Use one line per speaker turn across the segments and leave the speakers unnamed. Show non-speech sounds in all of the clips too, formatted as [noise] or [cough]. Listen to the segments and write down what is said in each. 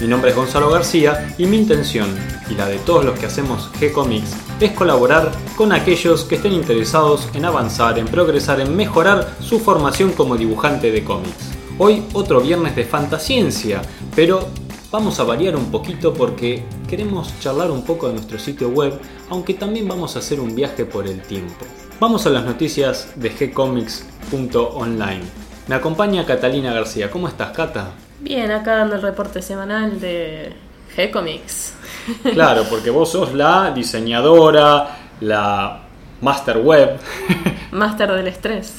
Mi nombre es Gonzalo García y mi intención, y la de todos los que hacemos G-Comics, es colaborar con aquellos que estén interesados en avanzar, en progresar, en mejorar su formación como dibujante de cómics. Hoy otro viernes de fantasciencia, pero vamos a variar un poquito porque queremos charlar un poco de nuestro sitio web, aunque también vamos a hacer un viaje por el tiempo. Vamos a las noticias de gcomics.online. Me acompaña Catalina García. ¿Cómo estás, Cata?
Bien, acá dando el reporte semanal de G-Comics.
Claro, porque vos sos la diseñadora, la master web, [laughs]
Máster del estrés.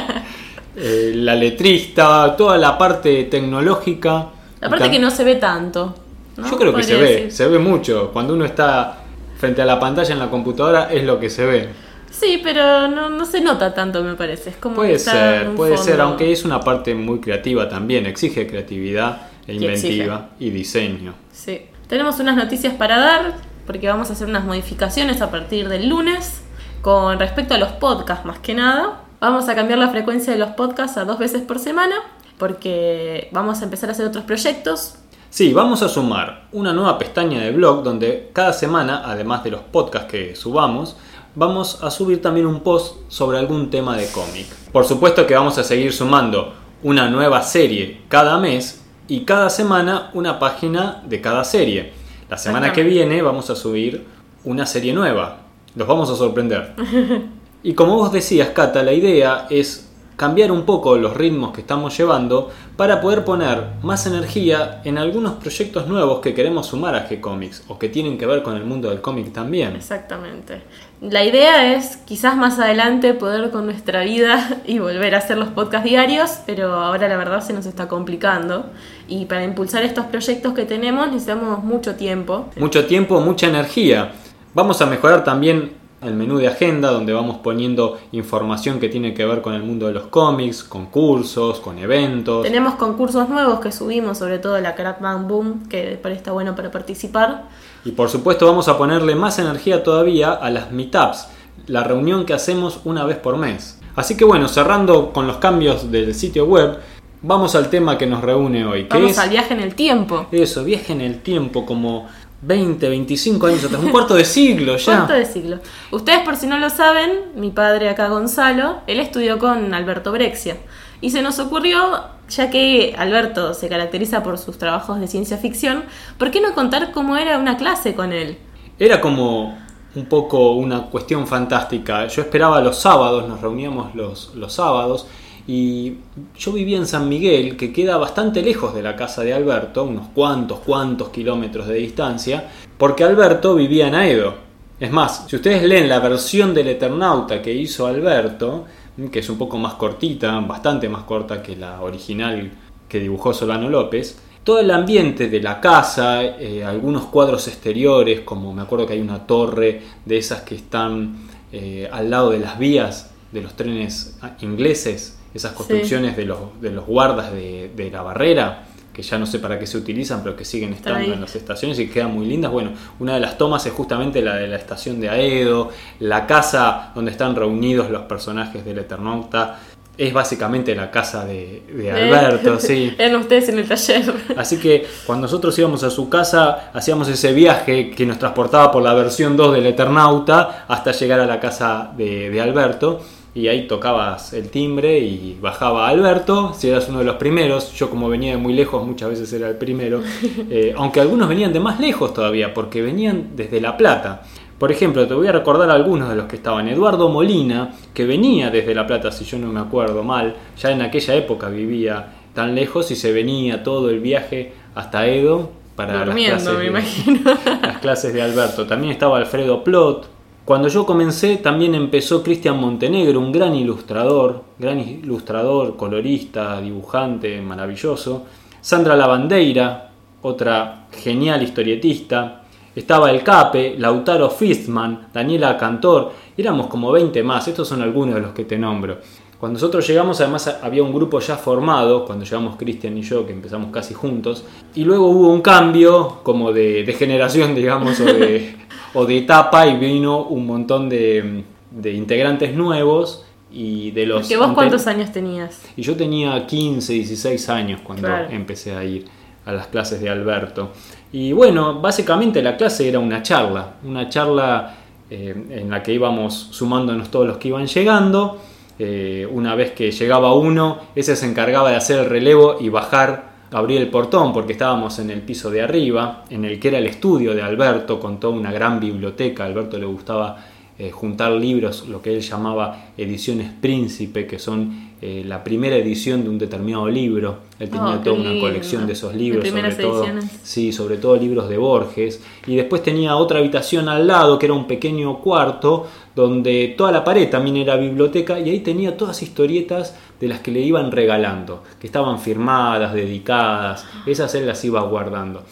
[laughs]
eh, la letrista, toda la parte tecnológica.
La parte que no se ve tanto. ¿no?
Yo creo que se ve, se ve mucho. Cuando uno está frente a la pantalla en la computadora es lo que se ve.
Sí, pero no, no se nota tanto, me parece. Es como
Puede ser, puede ser, aunque es una parte muy creativa también, exige creatividad e inventiva y diseño.
Sí. Tenemos unas noticias para dar, porque vamos a hacer unas modificaciones a partir del lunes con respecto a los podcasts, más que nada. Vamos a cambiar la frecuencia de los podcasts a dos veces por semana, porque vamos a empezar a hacer otros proyectos.
Sí, vamos a sumar una nueva pestaña de blog donde cada semana, además de los podcasts que subamos, vamos a subir también un post sobre algún tema de cómic. Por supuesto que vamos a seguir sumando una nueva serie cada mes y cada semana una página de cada serie. La semana que viene vamos a subir una serie nueva. Los vamos a sorprender. [laughs] Y como vos decías, Cata, la idea es cambiar un poco los ritmos que estamos llevando para poder poner más energía en algunos proyectos nuevos que queremos sumar a G-Comics o que tienen que ver con el mundo del cómic también.
Exactamente. La idea es quizás más adelante poder con nuestra vida y volver a hacer los podcasts diarios, pero ahora la verdad se nos está complicando. Y para impulsar estos proyectos que tenemos necesitamos mucho tiempo.
Mucho tiempo, mucha energía. Vamos a mejorar también el menú de agenda donde vamos poniendo información que tiene que ver con el mundo de los cómics, con cursos, con eventos.
Tenemos concursos nuevos que subimos, sobre todo la Crack Bang Boom, que está bueno para participar.
Y por supuesto vamos a ponerle más energía todavía a las meetups, la reunión que hacemos una vez por mes. Así que bueno, cerrando con los cambios del sitio web, vamos al tema que nos reúne hoy, que
Vamos
es
al viaje en el tiempo.
eso, viaje en el tiempo como 20, 25 años atrás, un [laughs] cuarto de siglo ya.
Cuarto de siglo. Ustedes por si no lo saben, mi padre acá Gonzalo, él estudió con Alberto Brexia. Y se nos ocurrió, ya que Alberto se caracteriza por sus trabajos de ciencia ficción, ¿por qué no contar cómo era una clase con él?
Era como un poco una cuestión fantástica. Yo esperaba los sábados, nos reuníamos los, los sábados y yo vivía en San Miguel, que queda bastante lejos de la casa de Alberto, unos cuantos, cuantos kilómetros de distancia, porque Alberto vivía en Aedo. Es más, si ustedes leen la versión del Eternauta que hizo Alberto, que es un poco más cortita, bastante más corta que la original que dibujó Solano López, todo el ambiente de la casa, eh, algunos cuadros exteriores, como me acuerdo que hay una torre de esas que están eh, al lado de las vías de los trenes ingleses, esas construcciones de, los, de los guardas de, de la barrera, que ya no sé para qué se utilizan, pero que siguen estando
ahí.
en las estaciones y quedan muy lindas. Bueno, una de las tomas es justamente la de la estación de Aedo, la casa donde están reunidos los personajes del Eternauta. Es básicamente la casa de, de Alberto,
Eh,
sí. [laughs]
Eran ustedes en el taller.
Así que cuando nosotros íbamos a su casa, hacíamos ese viaje que nos transportaba por la versión 2 del Eternauta hasta llegar a la casa de, de Alberto. Y ahí tocabas el timbre y bajaba Alberto, si eras uno de los primeros. Yo como venía de muy lejos, muchas veces era el primero. [laughs] Eh, aunque algunos venían de más lejos todavía, porque venían desde La Plata. Por ejemplo, te voy a recordar algunos de los que estaban. Eduardo Molina, que venía desde La Plata, si yo no me acuerdo mal, ya en aquella época vivía tan lejos y se venía todo el viaje hasta Edo para
Durmiendo,
las, clases
me
de,
imagino.
las clases de Alberto. También estaba Alfredo Plot. Cuando yo comencé también empezó Cristian Montenegro, un gran ilustrador, gran ilustrador, colorista, dibujante, maravilloso. Sandra Lavandeira, otra genial historietista. estaba el Cape, Lautaro Fistman, Daniela Cantor, éramos como 20 más, estos son algunos de los que te nombro. Cuando nosotros llegamos, además había un grupo ya formado, cuando llegamos Cristian y yo, que empezamos casi juntos, y luego hubo un cambio como de, generación, [laughs] digamos, o de, o de, etapa, y vino un montón de, de integrantes nuevos. Y de los
¿Que vos cuántos años tenías?
Y yo tenía 15, 16 años cuando empecé a ir a las clases de Alberto. Y bueno, básicamente la clase era una charla, una charla eh, en la que íbamos sumándonos todos los que iban llegando eh, una vez que llegaba uno, ese se encargaba de hacer el relevo y bajar, abrir el portón, porque estábamos en el piso de arriba, en el que era el estudio de Alberto, con toda una gran biblioteca. A Alberto le gustaba eh, juntar libros, lo que él llamaba ediciones príncipe, que son eh, la primera edición de un determinado libro. Él tenía
oh,
toda una colección de esos libros, sobre todo, sí, sobre todo libros de Borges. Y después tenía otra habitación al lado, que era un pequeño cuarto, donde toda la pared también era biblioteca, y ahí tenía todas historietas de las que le iban regalando, que estaban firmadas, dedicadas, esas él las iba guardando.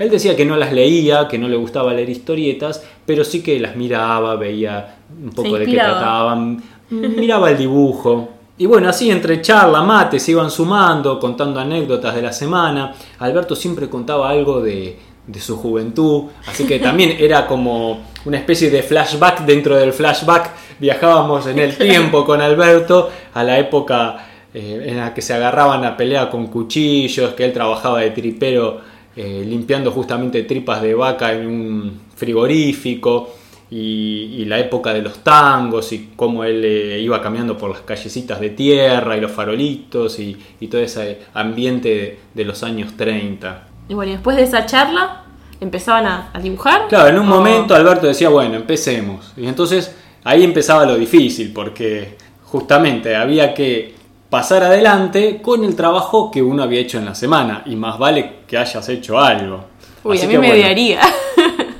Él decía que no las leía, que no le gustaba leer historietas, pero sí que las miraba, veía un poco de qué trataban, miraba el dibujo. Y bueno, así entre charla, mate, se iban sumando, contando anécdotas de la semana. Alberto siempre contaba algo de, de su juventud, así que también era como una especie de flashback dentro del flashback. Viajábamos en el [laughs] tiempo con Alberto a la época eh, en la que se agarraban a pelea con cuchillos, que él trabajaba de tripero eh, limpiando justamente tripas de vaca en un frigorífico. Y, la época de los tangos y cómo él eh, iba caminando por las callecitas de tierra y los farolitos y, todo ese ambiente de los años 30.
Y bueno, y después de esa charla, empezaban a, dibujar.
Claro, en un momento Alberto decía, bueno, empecemos. Y entonces ahí empezaba lo difícil, porque justamente había que pasar adelante con el trabajo que uno había hecho en la semana. Y más vale que hayas hecho algo.
Uy, a mí me odiaría.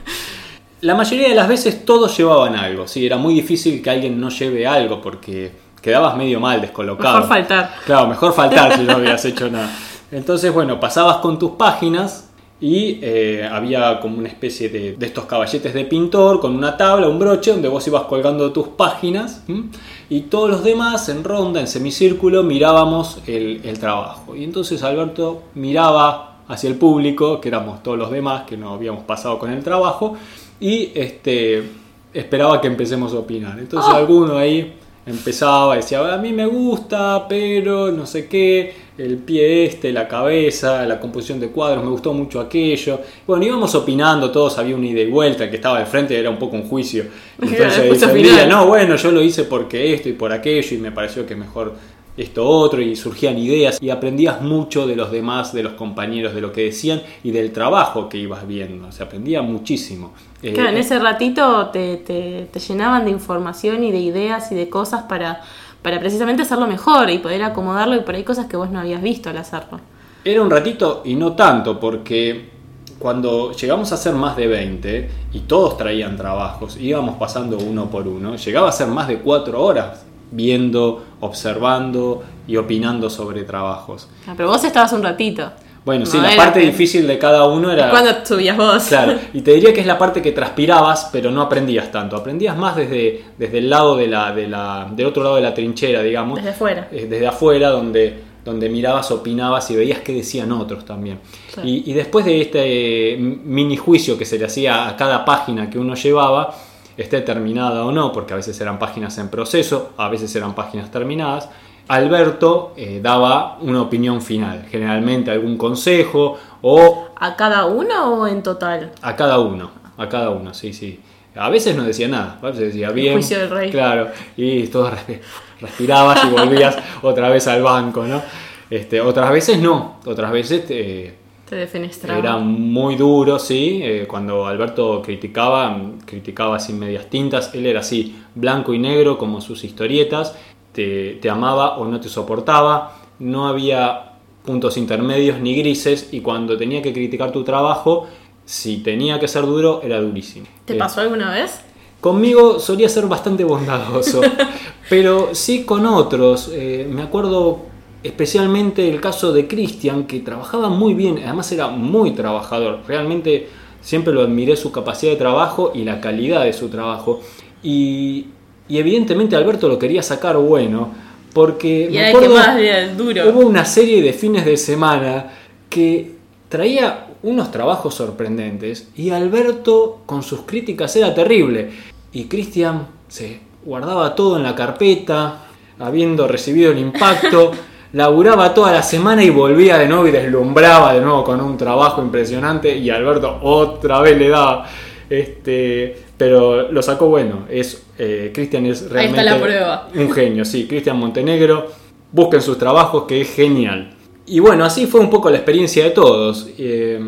[laughs]
la mayoría de las veces todos llevaban algo. Sí, era muy difícil que alguien no lleve algo porque quedabas medio mal, descolocado.
Mejor faltar.
Claro, mejor faltar si no [laughs] habías hecho nada. Entonces, bueno, pasabas con tus páginas y eh, había como una especie de, estos caballetes de pintor con una tabla, un broche donde vos ibas colgando tus páginas y todos los demás en ronda, en semicírculo, mirábamos el, el, trabajo. Y entonces Alberto miraba hacia el público, que éramos todos los demás que no habíamos pasado con el trabajo, y este, esperaba que empecemos a opinar. Entonces ¡Ah! alguno ahí empezaba, decía, a mí me gusta, pero no sé qué, el pie este, la cabeza, la composición de cuadros, me gustó mucho aquello. Bueno, íbamos opinando, todos había una ida y vuelta, el que estaba de frente era un poco un juicio. [laughs] Entonces defendía, no, bueno, yo lo hice porque esto y por aquello y me pareció que mejor esto otro y surgían ideas y aprendías mucho de los demás, de los compañeros, de lo que decían y del trabajo que ibas viendo. Se aprendía muchísimo.
Claro, en eh, ese ratito te, te, te llenaban de información y de ideas y de cosas para para precisamente hacerlo mejor y poder acomodarlo y por ahí cosas que vos no habías visto al hacerlo.
Era un ratito y no tanto, porque cuando llegamos a ser más de 20 y todos traían trabajos, íbamos pasando uno por uno, llegaba a ser más de cuatro horas viendo, observando y opinando sobre trabajos.
Ah, pero vos estabas un ratito.
Bueno, sí, la parte difícil de cada uno era...
Cuando subías vos.
Claro, [laughs] y te diría que es la parte que transpirabas, pero no aprendías tanto. Aprendías más desde, desde el lado de la, de la, del otro lado de la trinchera, digamos.
Desde afuera.
Eh, desde afuera, donde, donde mirabas, opinabas y veías qué decían otros también. Y, y, después de este mini juicio que se le hacía a cada página que uno llevaba, esté terminada o no, porque a veces eran páginas en proceso, a veces eran páginas terminadas, Alberto eh, daba una opinión final, generalmente algún consejo o...
¿A cada uno o en total?
A cada uno, a cada uno, sí, sí. A veces no decía nada, a veces decía bien.
juicio del rey.
Claro, y todo respirabas y volvías [laughs] otra vez al banco, ¿no? Este, otras veces no, otras veces
te, defenestraba.
Era muy duro, sí. Eh, cuando Alberto criticaba, criticaba sin medias tintas. Él era así, blanco y negro como sus historietas te, amaba o no te soportaba, no había puntos intermedios ni grises y cuando tenía que criticar tu trabajo, si tenía que ser duro, era durísimo.
¿Te pasó alguna vez?
Conmigo solía ser bastante bondadoso, [laughs] pero sí con otros. Eh, me acuerdo especialmente el caso de Cristian, que trabajaba muy bien, además era muy trabajador, realmente siempre lo admiré su capacidad de trabajo y la calidad de su trabajo. Y, y evidentemente Alberto lo quería sacar bueno, porque
Y
me
hay
acuerdo,
que más bien, duro.
hubo una serie de fines de semana que traía unos trabajos sorprendentes y Alberto con sus críticas era terrible. Y Cristian se guardaba todo en la carpeta, habiendo recibido el impacto, [laughs] laburaba toda la semana y volvía de nuevo y deslumbraba de nuevo con un trabajo impresionante y Alberto otra vez le daba. Este, pero lo sacó bueno. Es eh, Cristian es
Ahí
realmente
está la prueba.
un genio, sí. Cristian Montenegro, busquen sus trabajos que es genial. Y bueno, así fue un poco la experiencia de todos. Eh,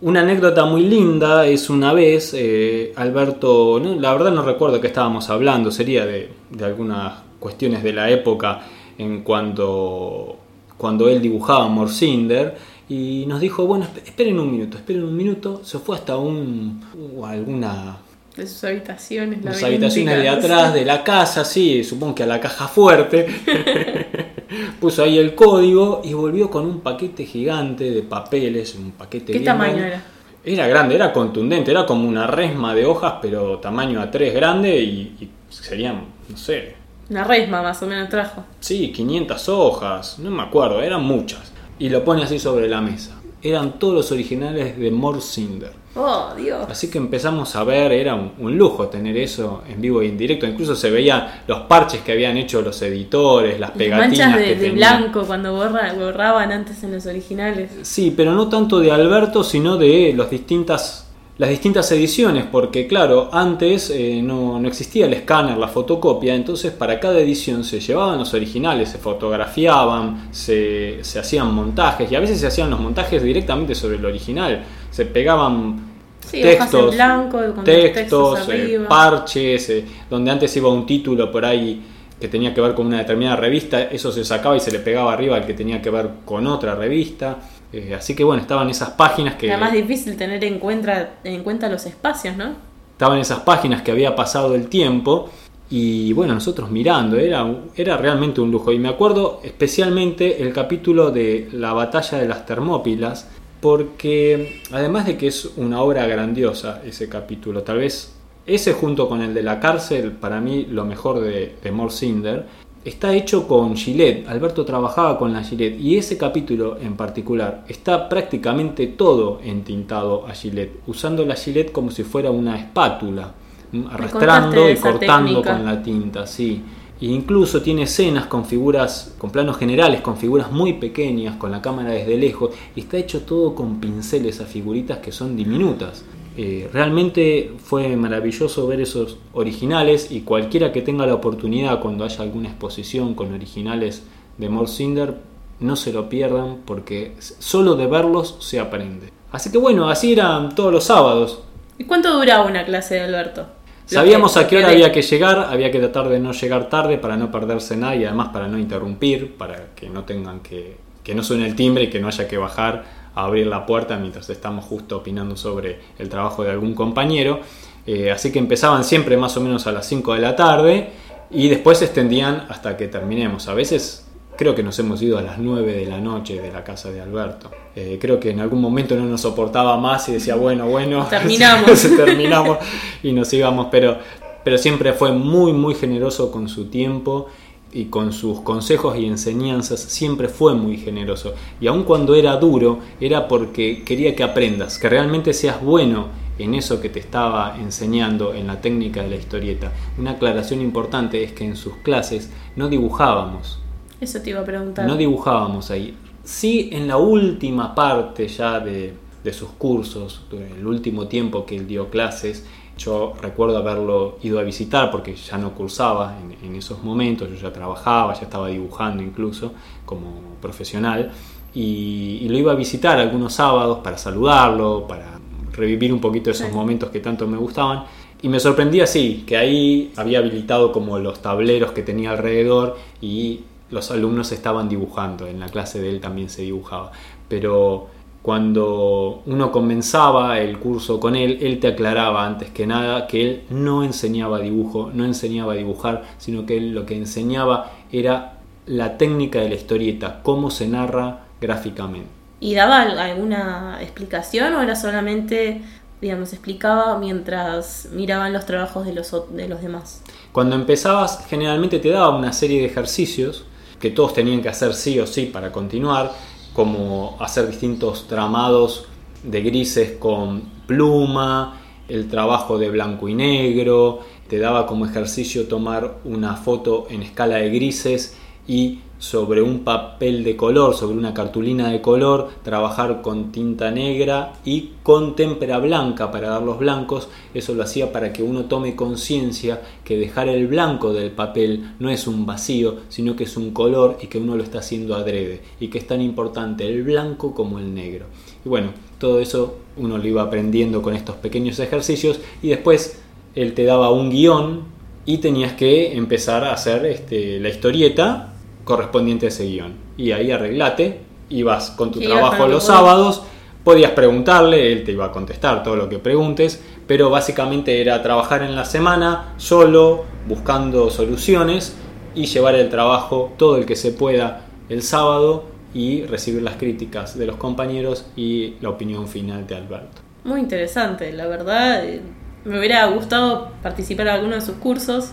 una anécdota muy linda es una vez, eh, Alberto, no, la verdad no recuerdo qué estábamos hablando, sería de, de algunas cuestiones de la época en cuando, cuando él dibujaba Morcinder y nos dijo, bueno, esp- esperen un minuto, esperen un minuto, se fue hasta un, alguna
De sus habitaciones. laberínticas.
habitaciones de atrás de la casa, sí, supongo que a la caja fuerte. [laughs] Puso ahí el código y volvió con un paquete gigante de papeles, un paquete
¿Qué
bien
tamaño
grande.
era?
Era grande, era contundente, era como una resma de hojas, pero tamaño A3 grande y, y serían, no sé,
Una resma más o menos trajo.
sí, 500 hojas, no me acuerdo, eran muchas. Y lo pone así sobre la mesa. Eran todos los originales de Morcinder.
Oh, Dios.
Así que empezamos a ver, era un, un lujo tener eso en vivo e en directo. Incluso se veían los parches que habían hecho los editores, las
Las
pegatinas
manchas de,
que
de blanco cuando borra- borraban antes en los originales.
Sí, pero no tanto de Alberto, sino de los distintas, las distintas ediciones, porque claro, antes eh, no, no existía el escáner, la fotocopia, entonces para cada edición se llevaban los originales, se fotografiaban, se, se hacían montajes, y a veces se hacían los montajes directamente sobre el original, se pegaban
Sí, hojas en
textos,
blanco, con
textos,
textos
eh, parches, eh, donde antes iba un título por ahí que tenía que ver con una determinada revista, eso se sacaba y se le pegaba arriba al que tenía que ver con otra revista. Eh, así que bueno, estaban esas páginas que
Era más difícil tener en cuenta, en cuenta los espacios, ¿no?
estaban esas páginas que había pasado el tiempo y bueno, nosotros mirando, era, era realmente un lujo. Y me acuerdo especialmente el capítulo de la batalla de las Termópilas, porque además de que es una obra grandiosa ese capítulo, tal vez ese junto con el de la cárcel, para mí lo mejor de, de Morcinder, está hecho con Gillette. Alberto trabajaba con la Gillette y ese capítulo en particular está prácticamente todo entintado a Gillette, usando la Gillette como si fuera una espátula, ¿m? arrastrando y cortando
técnica.
con la tinta, sí. E incluso tiene escenas con figuras, con planos generales, con figuras muy pequeñas, con la cámara desde lejos, y está hecho todo con pinceles a figuritas que son diminutas. Eh, realmente fue maravilloso ver esos originales y cualquiera que tenga la oportunidad cuando haya alguna exposición con originales de Morcinder, no se lo pierdan porque solo de verlos se aprende. Así que bueno, así eran todos los sábados.
¿Y cuánto duraba una clase de Alberto?
Sabíamos
que-
a qué hora había que llegar, había que tratar de no llegar tarde para no perderse nada y además para no interrumpir, para que no tengan que, que no suene el timbre y que no haya que bajar a abrir la puerta mientras estamos justo opinando sobre el trabajo de algún compañero. Eh, así que empezaban siempre más o menos a las 5 de la tarde y después se extendían hasta que terminemos. A veces creo que nos hemos ido a las 9 de la noche de la casa de Alberto. Eh, creo que en algún momento no nos soportaba más y decía, bueno, bueno, [laughs]
Terminamos. [laughs]
terminamos y nos íbamos, pero, pero siempre fue muy, muy generoso con su tiempo y con sus consejos y enseñanzas, siempre fue muy generoso. Y aun cuando era duro, era porque quería que aprendas, que realmente seas bueno en eso que te estaba enseñando, en la técnica de la historieta. Una aclaración importante es que en sus clases no dibujábamos,
Eso te iba a preguntar.
no dibujábamos ahí. Sí, en la última parte ya de, de sus cursos, el último tiempo que él dio clases, yo recuerdo haberlo ido a visitar porque ya no cursaba en, en esos momentos, yo ya trabajaba, ya estaba dibujando incluso como profesional y, y lo iba a visitar algunos sábados para saludarlo, para revivir un poquito esos
Sí.
momentos que tanto me gustaban. Y me sorprendía así, que ahí había habilitado como los tableros que tenía alrededor y los alumnos estaban dibujando, en la clase de él también se dibujaba. Pero cuando uno comenzaba el curso con él, él te aclaraba antes que nada que él no enseñaba dibujo, no enseñaba a dibujar, sino que él lo que enseñaba era la técnica de la historieta, cómo se narra gráficamente.
¿Y daba alguna explicación o era solamente, digamos, explicaba mientras miraban los trabajos de los, de los demás?
Cuando empezabas, generalmente te daba una serie de ejercicios que todos tenían que hacer sí o sí para continuar, como hacer distintos tramados de grises con pluma, el trabajo de blanco y negro, te daba como ejercicio tomar una foto en escala de grises y sobre un papel de color, sobre una cartulina de color, trabajar con tinta negra y con témpera blanca para dar los blancos. Eso lo hacía para que uno tome conciencia que dejar el blanco del papel no es un vacío, sino que es un color y que uno lo está haciendo adrede y que es tan importante el blanco como el negro. Y bueno, todo eso uno lo iba aprendiendo con estos pequeños ejercicios y después él te daba un guion y tenías que empezar a hacer este, la historieta correspondiente a ese guion. Y ahí arreglate, ibas con tu trabajo los sábados, podías preguntarle, él te iba a contestar todo lo que preguntes, pero básicamente era trabajar en la semana solo, buscando soluciones y llevar el trabajo todo el que se pueda el sábado y recibir las críticas de los compañeros y la opinión final de Alberto.
Muy interesante, la verdad. Eh, me hubiera gustado participar en alguno de sus cursos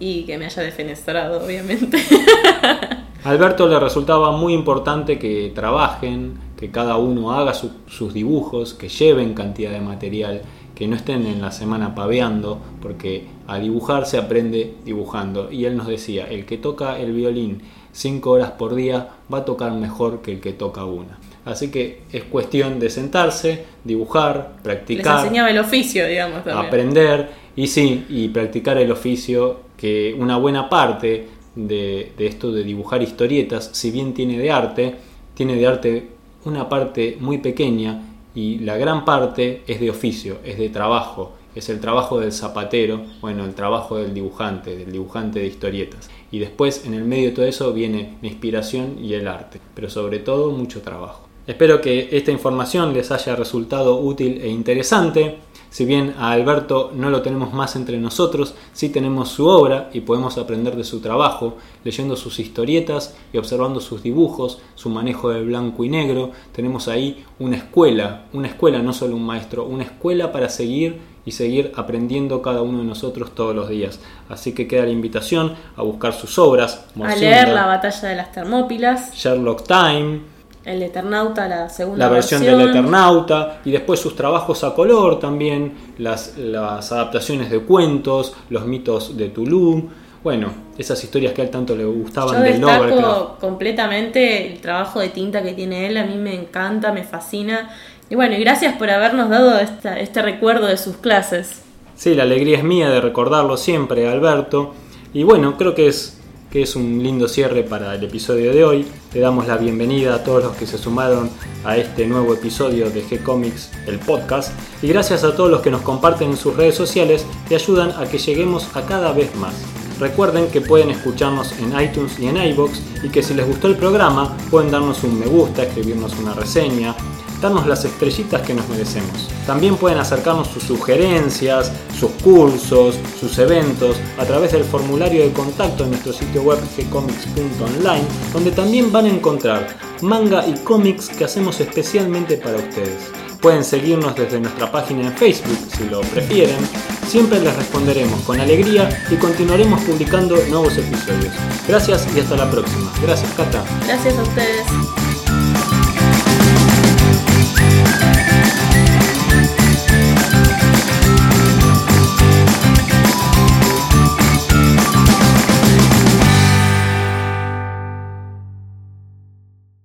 y que me haya defenestrado, obviamente. [laughs] [laughs]
Alberto le resultaba muy importante que trabajen, que cada uno haga sus dibujos, que lleven cantidad de material, que no estén en la semana paveando, porque a dibujar se aprende dibujando. Y él nos decía, el que toca el violín cinco horas por día va a tocar mejor que el que toca una. Así que es cuestión de sentarse, dibujar, practicar.
Les enseñaba el oficio, digamos.
Aprender y sí, y practicar el oficio, que una buena parte de, esto de dibujar historietas, si bien tiene de arte, tiene de arte una parte muy pequeña y la gran parte es de oficio, es de trabajo, es el trabajo del zapatero, bueno, el trabajo del dibujante, del dibujante de historietas. Y después en el medio de todo eso viene la inspiración y el arte, pero sobre todo mucho trabajo. Espero que esta información les haya resultado útil e interesante. Si bien a Alberto no lo tenemos más entre nosotros, sí tenemos su obra y podemos aprender de su trabajo, leyendo sus historietas y observando sus dibujos, su manejo de blanco y negro. Tenemos ahí una escuela, una escuela, no solo un maestro, una escuela para seguir y seguir aprendiendo cada uno de nosotros todos los días. Así que queda la invitación a buscar sus obras.
A leer La batalla de las Termópilas.
Sherlock Time
el Eternauta, la segunda
La versión, del Eternauta y después sus trabajos a color también, las, las adaptaciones de cuentos, los mitos de Toulouse. Bueno, esas historias que a él tanto le gustaban
Yo destaco completamente el trabajo de tinta que tiene él, a mí me encanta, me fascina. Y bueno, y gracias por habernos dado este recuerdo de sus clases.
Sí, la alegría es mía de recordarlo siempre, Alberto. Y bueno, creo que es que es un lindo cierre para el episodio de hoy. Le damos la bienvenida a todos los que se sumaron a este nuevo episodio de G-Comics, el podcast, y gracias a todos los que nos comparten en sus redes sociales y ayudan a que lleguemos a cada vez más. Recuerden que pueden escucharnos en iTunes y en iBox y que si les gustó el programa pueden darnos un me gusta, escribirnos una reseña, darnos las estrellitas que nos merecemos. También pueden acercarnos sus sugerencias, sus cursos, sus eventos a través del formulario de contacto en nuestro sitio web gcomics.online, donde también van a encontrar manga y cómics que hacemos especialmente para ustedes. Pueden seguirnos desde nuestra página en Facebook si lo prefieren. Siempre les responderemos con alegría y continuaremos publicando nuevos episodios. Gracias y hasta la próxima. Gracias, Cata.
Gracias a ustedes.